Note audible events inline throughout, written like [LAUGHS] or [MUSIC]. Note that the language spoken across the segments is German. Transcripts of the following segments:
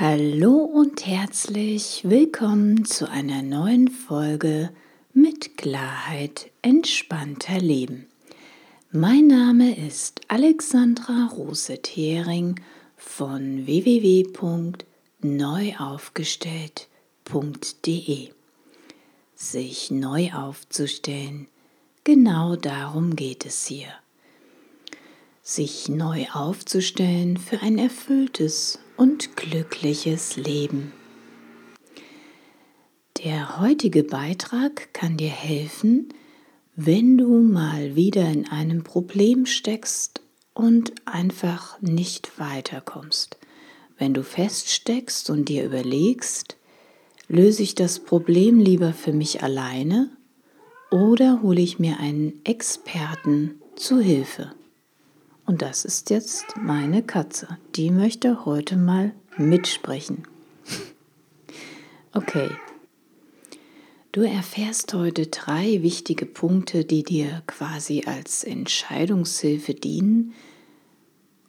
Hallo und herzlich willkommen zu einer neuen Folge mit Klarheit entspannter Leben. Mein Name ist Alexandra Rose-Thering von www.neuaufgestellt.de. Sich neu aufzustellen, genau darum geht es hier. Sich neu aufzustellen für ein erfülltes und glückliches Leben. Der heutige Beitrag kann dir helfen, wenn du mal wieder in einem Problem steckst und einfach nicht weiterkommst. Wenn du feststeckst und dir überlegst, löse ich das Problem lieber für mich alleine oder hole ich mir einen Experten zu Hilfe. Und das ist jetzt meine Katze. Die möchte heute mal mitsprechen. [LAUGHS] Okay. Du erfährst heute drei wichtige Punkte, die dir quasi als Entscheidungshilfe dienen,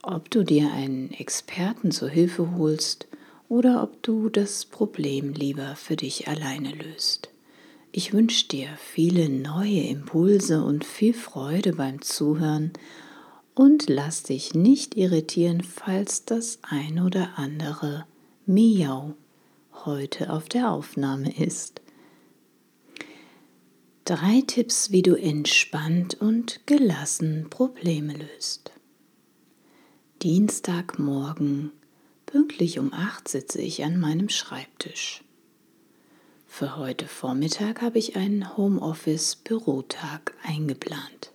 ob du dir einen Experten zur Hilfe holst oder ob du das Problem lieber für dich alleine löst. Ich wünsche dir viele neue Impulse und viel Freude beim Zuhören und lass dich nicht irritieren, falls das ein oder andere Miau heute auf der Aufnahme ist. Drei Tipps, wie du entspannt und gelassen Probleme löst. Dienstagmorgen, pünktlich um acht sitze ich an meinem Schreibtisch. Für heute Vormittag habe ich einen Homeoffice-Bürotag eingeplant.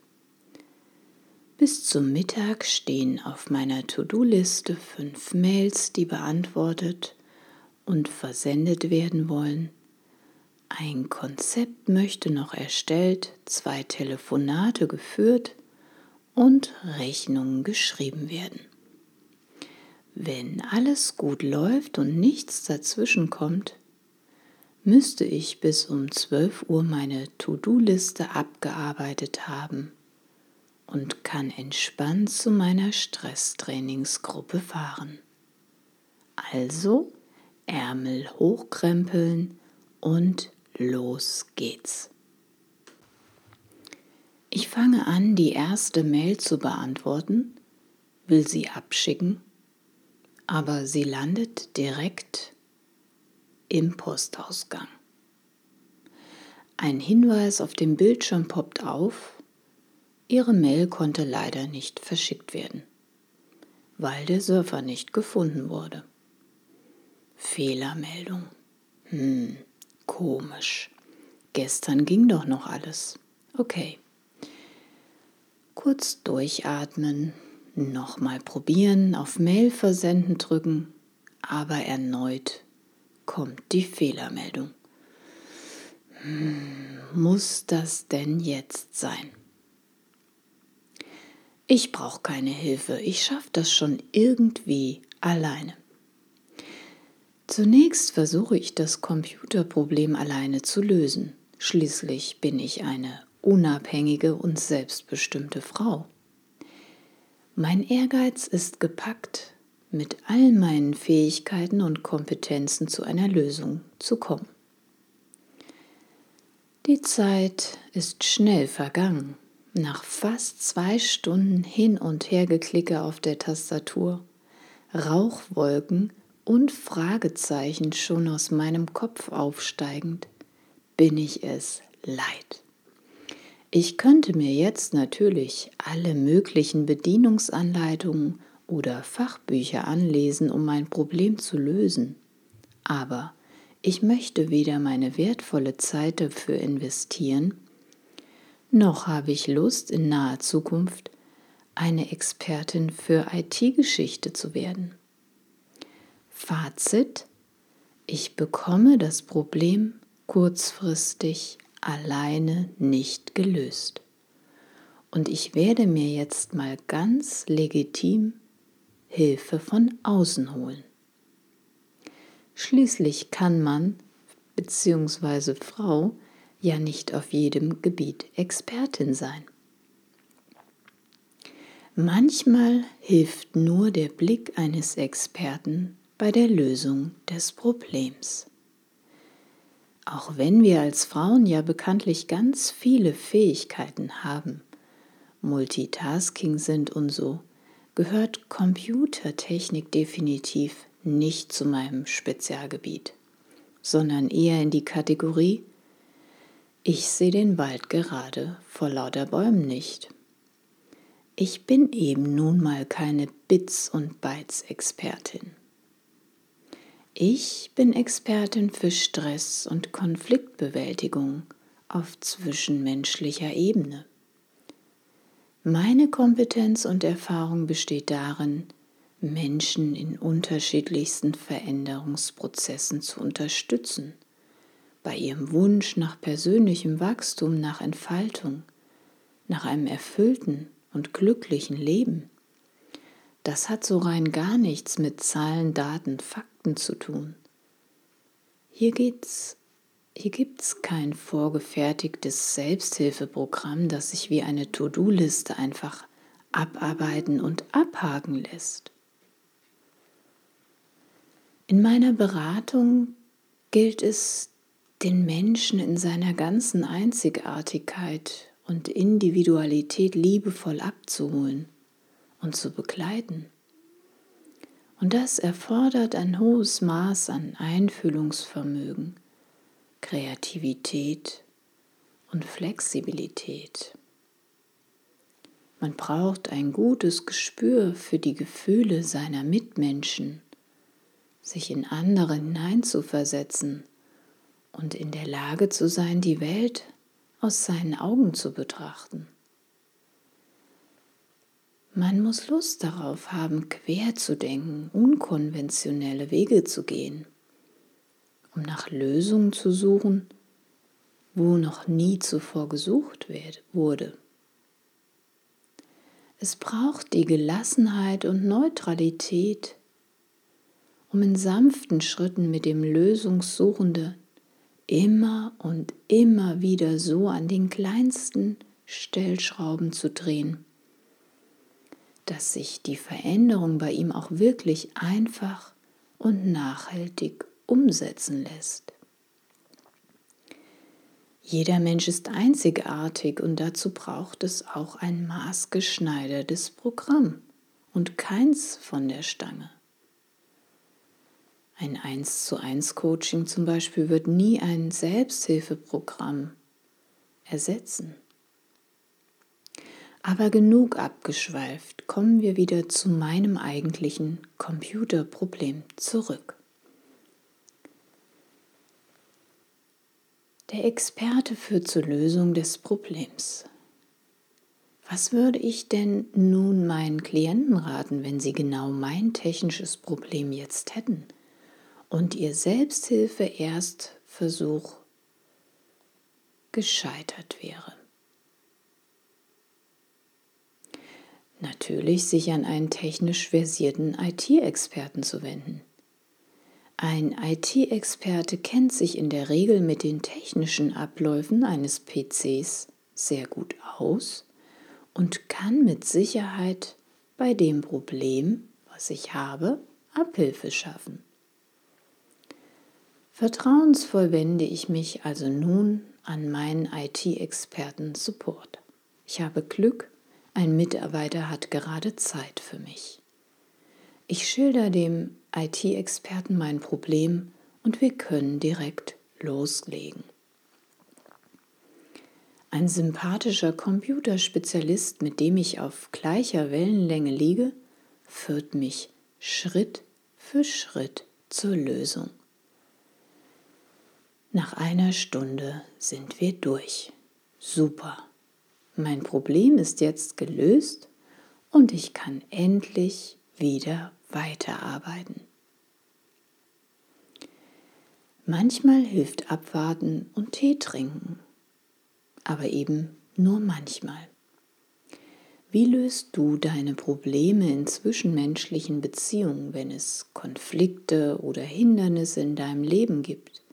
Bis zum Mittag stehen auf meiner To-Do-Liste fünf Mails, die beantwortet und versendet werden wollen. Ein Konzept möchte noch erstellt, zwei Telefonate geführt und Rechnungen geschrieben werden. Wenn alles gut läuft und nichts dazwischen kommt, müsste ich bis um 12 Uhr meine To-Do-Liste abgearbeitet haben und kann entspannt zu meiner Stresstrainingsgruppe fahren. Also Ärmel hochkrempeln und los geht's. Ich fange an, die erste Mail zu beantworten, will sie abschicken, aber sie landet direkt im Postausgang. Ein Hinweis auf dem Bildschirm poppt auf, Ihre Mail konnte leider nicht verschickt werden, weil der Surfer nicht gefunden wurde. Fehlermeldung. Hm, komisch. Gestern ging doch noch alles. Okay. Kurz durchatmen, nochmal probieren, auf Mail versenden drücken, aber erneut kommt die Fehlermeldung. Hm, muss das denn jetzt sein? Ich brauche keine Hilfe, ich schaffe das schon irgendwie alleine. Zunächst versuche ich das Computerproblem alleine zu lösen. Schließlich bin ich eine unabhängige und selbstbestimmte Frau. Mein Ehrgeiz ist gepackt, mit all meinen Fähigkeiten und Kompetenzen zu einer Lösung zu kommen. Die Zeit ist schnell vergangen. Nach fast zwei Stunden hin und her geklicke auf der Tastatur, Rauchwolken und Fragezeichen schon aus meinem Kopf aufsteigend, bin ich es leid. Ich könnte mir jetzt natürlich alle möglichen Bedienungsanleitungen oder Fachbücher anlesen, um mein Problem zu lösen. Aber ich möchte weder meine wertvolle Zeit dafür investieren, noch habe ich Lust, in naher Zukunft eine Expertin für IT-Geschichte zu werden. Fazit, ich bekomme das Problem kurzfristig alleine nicht gelöst. Und ich werde mir jetzt mal ganz legitim Hilfe von außen holen. Schließlich kann man bzw. Frau ja nicht auf jedem Gebiet Expertin sein. Manchmal hilft nur der Blick eines Experten bei der Lösung des Problems. Auch wenn wir als Frauen ja bekanntlich ganz viele Fähigkeiten haben, Multitasking sind und so, gehört Computertechnik definitiv nicht zu meinem Spezialgebiet, sondern eher in die Kategorie Ich sehe den Wald gerade vor lauter Bäumen nicht. Ich bin eben nun mal keine Bits und Bytes Expertin. Ich bin Expertin für Stress und Konfliktbewältigung auf zwischenmenschlicher Ebene. Meine Kompetenz und Erfahrung besteht darin, Menschen in unterschiedlichsten Veränderungsprozessen zu unterstützen, bei ihrem Wunsch nach persönlichem Wachstum, nach Entfaltung, nach einem erfüllten und glücklichen Leben. Das hat so rein gar nichts mit Zahlen, Daten, Fakten zu tun. Hier geht's hier gibt es kein vorgefertigtes Selbsthilfeprogramm, das sich wie eine To-Do-Liste einfach abarbeiten und abhaken lässt. In meiner Beratung gilt es, den Menschen in seiner ganzen Einzigartigkeit und Individualität liebevoll abzuholen und zu begleiten. Und das erfordert ein hohes Maß an Einfühlungsvermögen, Kreativität und Flexibilität. Man braucht ein gutes Gespür für die Gefühle seiner Mitmenschen, sich in andere hineinzuversetzen und in der Lage zu sein, die Welt aus seinen Augen zu betrachten. Man muss Lust darauf haben, quer zu denken, unkonventionelle Wege zu gehen, um nach Lösungen zu suchen, wo noch nie zuvor gesucht wurde. Es braucht die Gelassenheit und Neutralität, um in sanften Schritten mit dem Lösungssuchende immer und immer wieder so an den kleinsten Stellschrauben zu drehen dass sich die Veränderung bei ihm auch wirklich einfach und nachhaltig umsetzen lässt. Jeder Mensch ist einzigartig und dazu braucht es auch ein maßgeschneidertes Programm und keins von der Stange. Ein 1 zu 1 Coaching zum Beispiel wird nie ein Selbsthilfeprogramm ersetzen. Aber genug abgeschweift, kommen wir wieder zu meinem eigentlichen Computerproblem zurück. Der Experte führt zur Lösung des Problems. Was würde ich denn nun meinen Klienten raten, wenn sie genau mein technisches Problem jetzt hätten und ihr Selbsthilfe-Erstversuch gescheitert wäre? Natürlich sich an einen technisch versierten IT-Experten zu wenden. Ein IT-Experte kennt sich in der Regel mit den technischen Abläufen eines PCs sehr gut aus und kann mit Sicherheit bei dem Problem, was ich habe, Abhilfe schaffen. Vertrauensvoll wende ich mich also nun an meinen IT-Experten Support. Ich habe Glück, ein Mitarbeiter hat gerade Zeit für mich. Ich schilder dem IT-Experten mein Problem und wir können direkt loslegen. Ein sympathischer Computerspezialist, mit dem ich auf gleicher Wellenlänge liege, führt mich Schritt für Schritt zur Lösung. Nach einer Stunde sind wir durch. Super. Mein Problem ist jetzt gelöst und ich kann endlich wieder weiterarbeiten. Manchmal hilft Abwarten und Tee trinken, aber eben nur manchmal. Wie löst du deine Probleme in zwischenmenschlichen Beziehungen, wenn es Konflikte oder Hindernisse in deinem Leben gibt,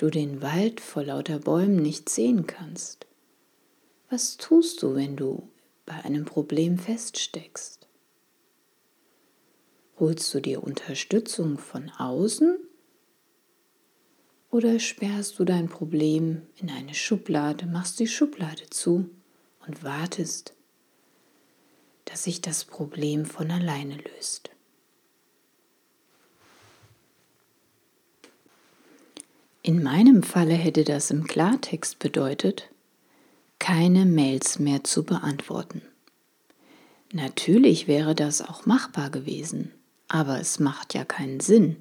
du den Wald vor lauter Bäumen nicht sehen kannst? Was tust du, wenn du bei einem Problem feststeckst? Holst du dir Unterstützung von außen oder sperrst du dein Problem in eine Schublade, machst die Schublade zu und wartest, dass sich das Problem von alleine löst? In meinem Falle hätte das im Klartext bedeutet, keine Mails mehr zu beantworten. Natürlich wäre das auch machbar gewesen, aber es macht ja keinen Sinn,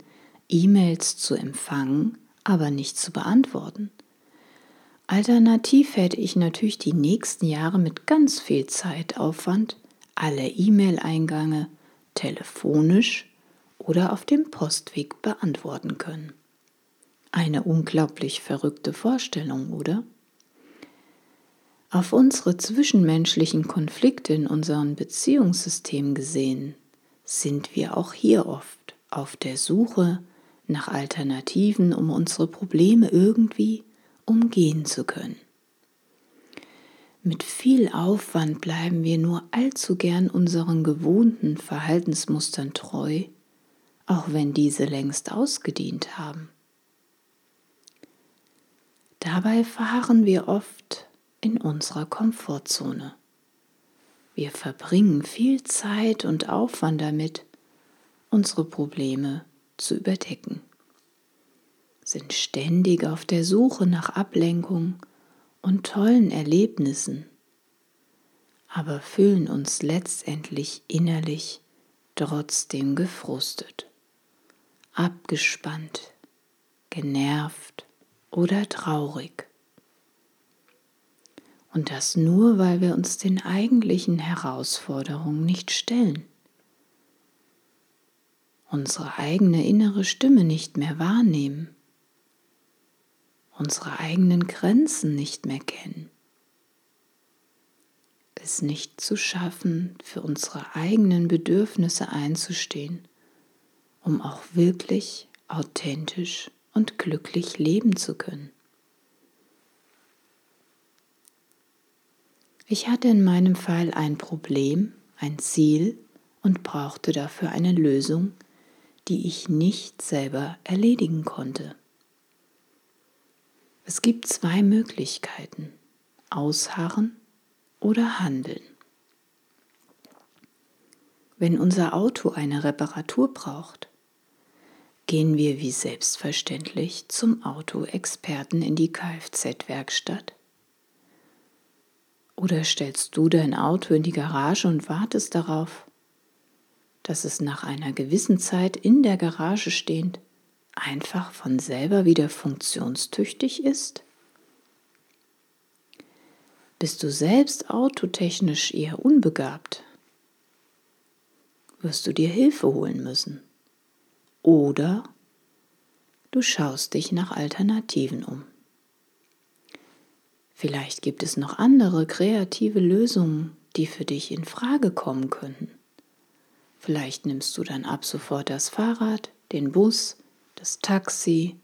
E-Mails zu empfangen, aber nicht zu beantworten. Alternativ hätte ich natürlich die nächsten Jahre mit ganz viel Zeitaufwand alle E-Mail-Eingänge telefonisch oder auf dem Postweg beantworten können. Eine unglaublich verrückte Vorstellung, oder? Auf unsere zwischenmenschlichen Konflikte in unserem Beziehungssystem gesehen sind wir auch hier oft auf der Suche nach Alternativen, um unsere Probleme irgendwie umgehen zu können. Mit viel Aufwand bleiben wir nur allzu gern unseren gewohnten Verhaltensmustern treu, auch wenn diese längst ausgedient haben. Dabei verharren wir oft in unserer Komfortzone. Wir verbringen viel Zeit und Aufwand damit, unsere Probleme zu überdecken, sind ständig auf der Suche nach Ablenkung und tollen Erlebnissen, aber fühlen uns letztendlich innerlich trotzdem gefrustet, abgespannt, genervt oder traurig. Und das nur, weil wir uns den eigentlichen Herausforderungen nicht stellen. Unsere eigene innere Stimme nicht mehr wahrnehmen. Unsere eigenen Grenzen nicht mehr kennen. Es nicht zu schaffen, für unsere eigenen Bedürfnisse einzustehen, um auch wirklich authentisch und glücklich leben zu können. Ich hatte in meinem Fall ein Problem, ein Ziel und brauchte dafür eine Lösung, die ich nicht selber erledigen konnte. Es gibt zwei Möglichkeiten, ausharren oder handeln. Wenn unser Auto eine Reparatur braucht, gehen wir wie selbstverständlich zum Autoexperten in die Kfz-Werkstatt oder stellst du dein Auto in die Garage und wartest darauf, dass es nach einer gewissen Zeit in der Garage stehend einfach von selber wieder funktionstüchtig ist? Bist du selbst autotechnisch eher unbegabt? Wirst du dir Hilfe holen müssen? Oder du schaust dich nach Alternativen um. Vielleicht gibt es noch andere kreative Lösungen, die für dich in Frage kommen könnten. Vielleicht nimmst du dann ab sofort das Fahrrad, den Bus, das Taxi,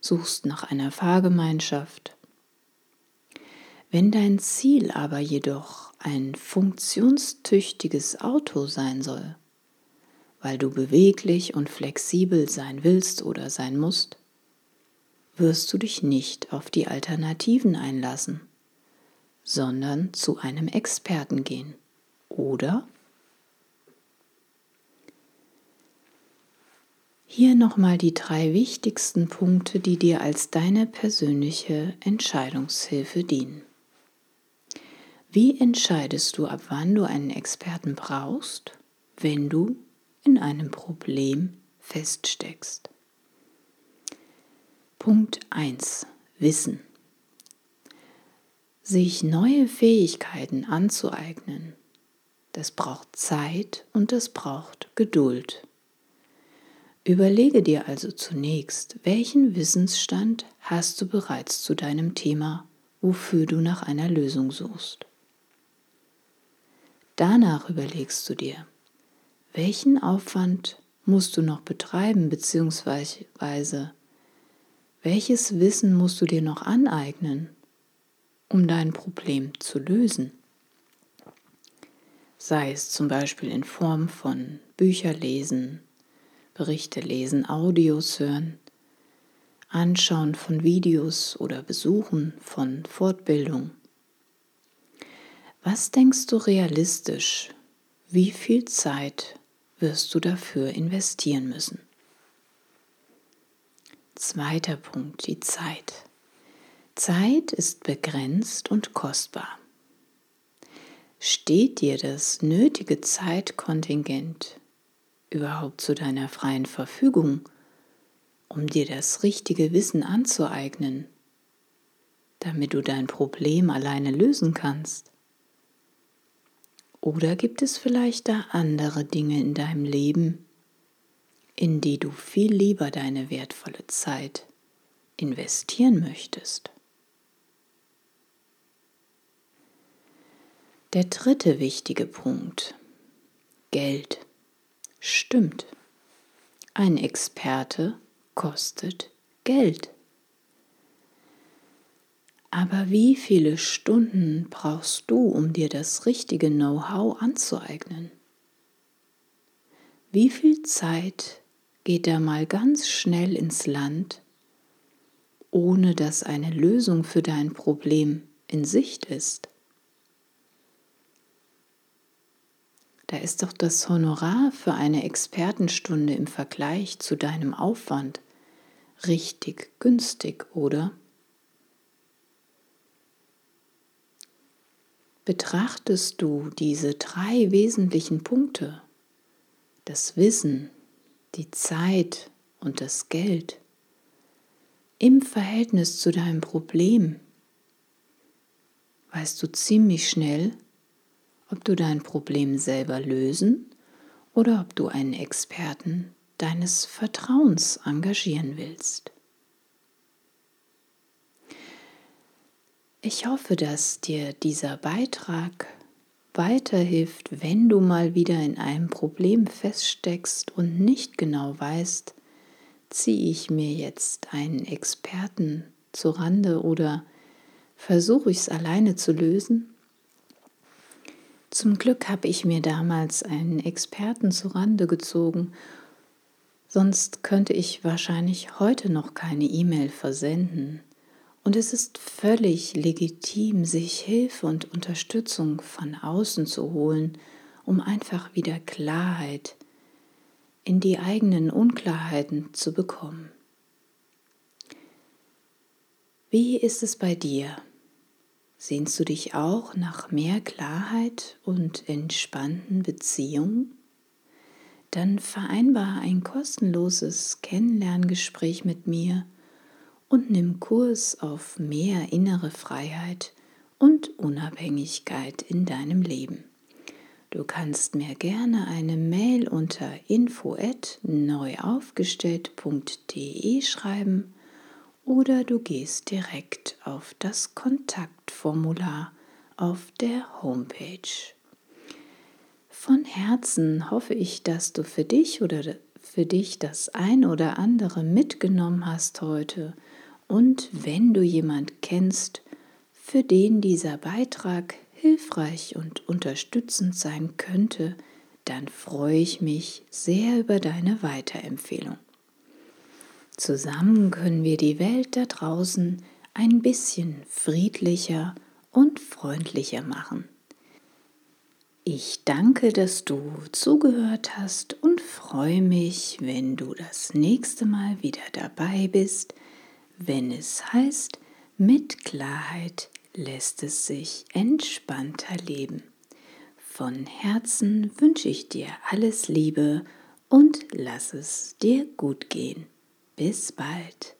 suchst nach einer Fahrgemeinschaft. Wenn dein Ziel aber jedoch ein funktionstüchtiges Auto sein soll, weil du beweglich und flexibel sein willst oder sein musst, wirst du dich nicht auf die Alternativen einlassen, sondern zu einem Experten gehen. Oder? Hier nochmal die drei wichtigsten Punkte, die dir als deine persönliche Entscheidungshilfe dienen. Wie entscheidest du, ab wann du einen Experten brauchst, wenn du in einem Problem feststeckst? Punkt 1. Wissen. Sich neue Fähigkeiten anzueignen, das braucht Zeit und das braucht Geduld. Überlege dir also zunächst, welchen Wissensstand hast du bereits zu deinem Thema, wofür du nach einer Lösung suchst. Danach überlegst du dir, welchen Aufwand musst du noch betreiben bzw. Welches Wissen musst du dir noch aneignen, um dein Problem zu lösen? sei es zum Beispiel in Form von Bücher lesen, Berichte lesen, Audios hören, Anschauen von Videos oder Besuchen von Fortbildung. Was denkst du realistisch? Wie viel Zeit wirst du dafür investieren müssen? Zweiter Punkt, die Zeit. Zeit ist begrenzt und kostbar. Steht dir das nötige Zeitkontingent überhaupt zu deiner freien Verfügung, um dir das richtige Wissen anzueignen, damit du dein Problem alleine lösen kannst? Oder gibt es vielleicht da andere Dinge in deinem Leben, in die du viel lieber deine wertvolle Zeit investieren möchtest? Der dritte wichtige Punkt. Geld. Stimmt. Ein Experte kostet Geld. Aber wie viele Stunden brauchst du, um dir das richtige Know-how anzueignen? Wie viel Zeit geht da mal ganz schnell ins Land, ohne dass eine Lösung für dein Problem in Sicht ist? Da ist doch das Honorar für eine Expertenstunde im Vergleich zu deinem Aufwand richtig günstig, oder? Betrachtest du diese drei wesentlichen Punkte, das Wissen, die Zeit und das Geld, im Verhältnis zu deinem Problem, weißt du ziemlich schnell, ob du dein Problem selber lösen oder ob du einen Experten deines Vertrauens engagieren willst. Ich hoffe, dass dir dieser Beitrag weiterhilft, wenn du mal wieder in einem Problem feststeckst und nicht genau weißt, ziehe ich mir jetzt einen Experten zu Rande oder versuche ich es alleine zu lösen? Zum Glück habe ich mir damals einen Experten zu Rande gezogen, sonst könnte ich wahrscheinlich heute noch keine E-Mail versenden. Und es ist völlig legitim, sich Hilfe und Unterstützung von außen zu holen, um einfach wieder Klarheit in die eigenen Unklarheiten zu bekommen. Wie ist es bei dir? Sehnst du dich auch nach mehr Klarheit und entspannten Beziehungen? Dann vereinbare ein kostenloses Kennenlerngespräch mit mir und nimm Kurs auf mehr innere Freiheit und Unabhängigkeit in deinem Leben. Du kannst mir gerne eine Mail unter info@neuaufgestellt.de schreiben oder du gehst direkt auf das Kontaktformular auf der Homepage. Von Herzen hoffe ich, dass du für dich oder für dich das ein oder andere mitgenommen hast heute und wenn du jemand kennst, für den dieser Beitrag hilfreich und unterstützend sein könnte, dann freue ich mich sehr über deine Weiterempfehlung. Zusammen können wir die Welt da draußen ein bisschen friedlicher und freundlicher machen. Ich danke, dass du zugehört hast und freue mich, wenn du das nächste Mal wieder dabei bist, wenn es heißt, mit Klarheit lässt es sich entspannter leben. Von Herzen wünsche ich dir alles Liebe und lass es dir gut gehen. Bis bald.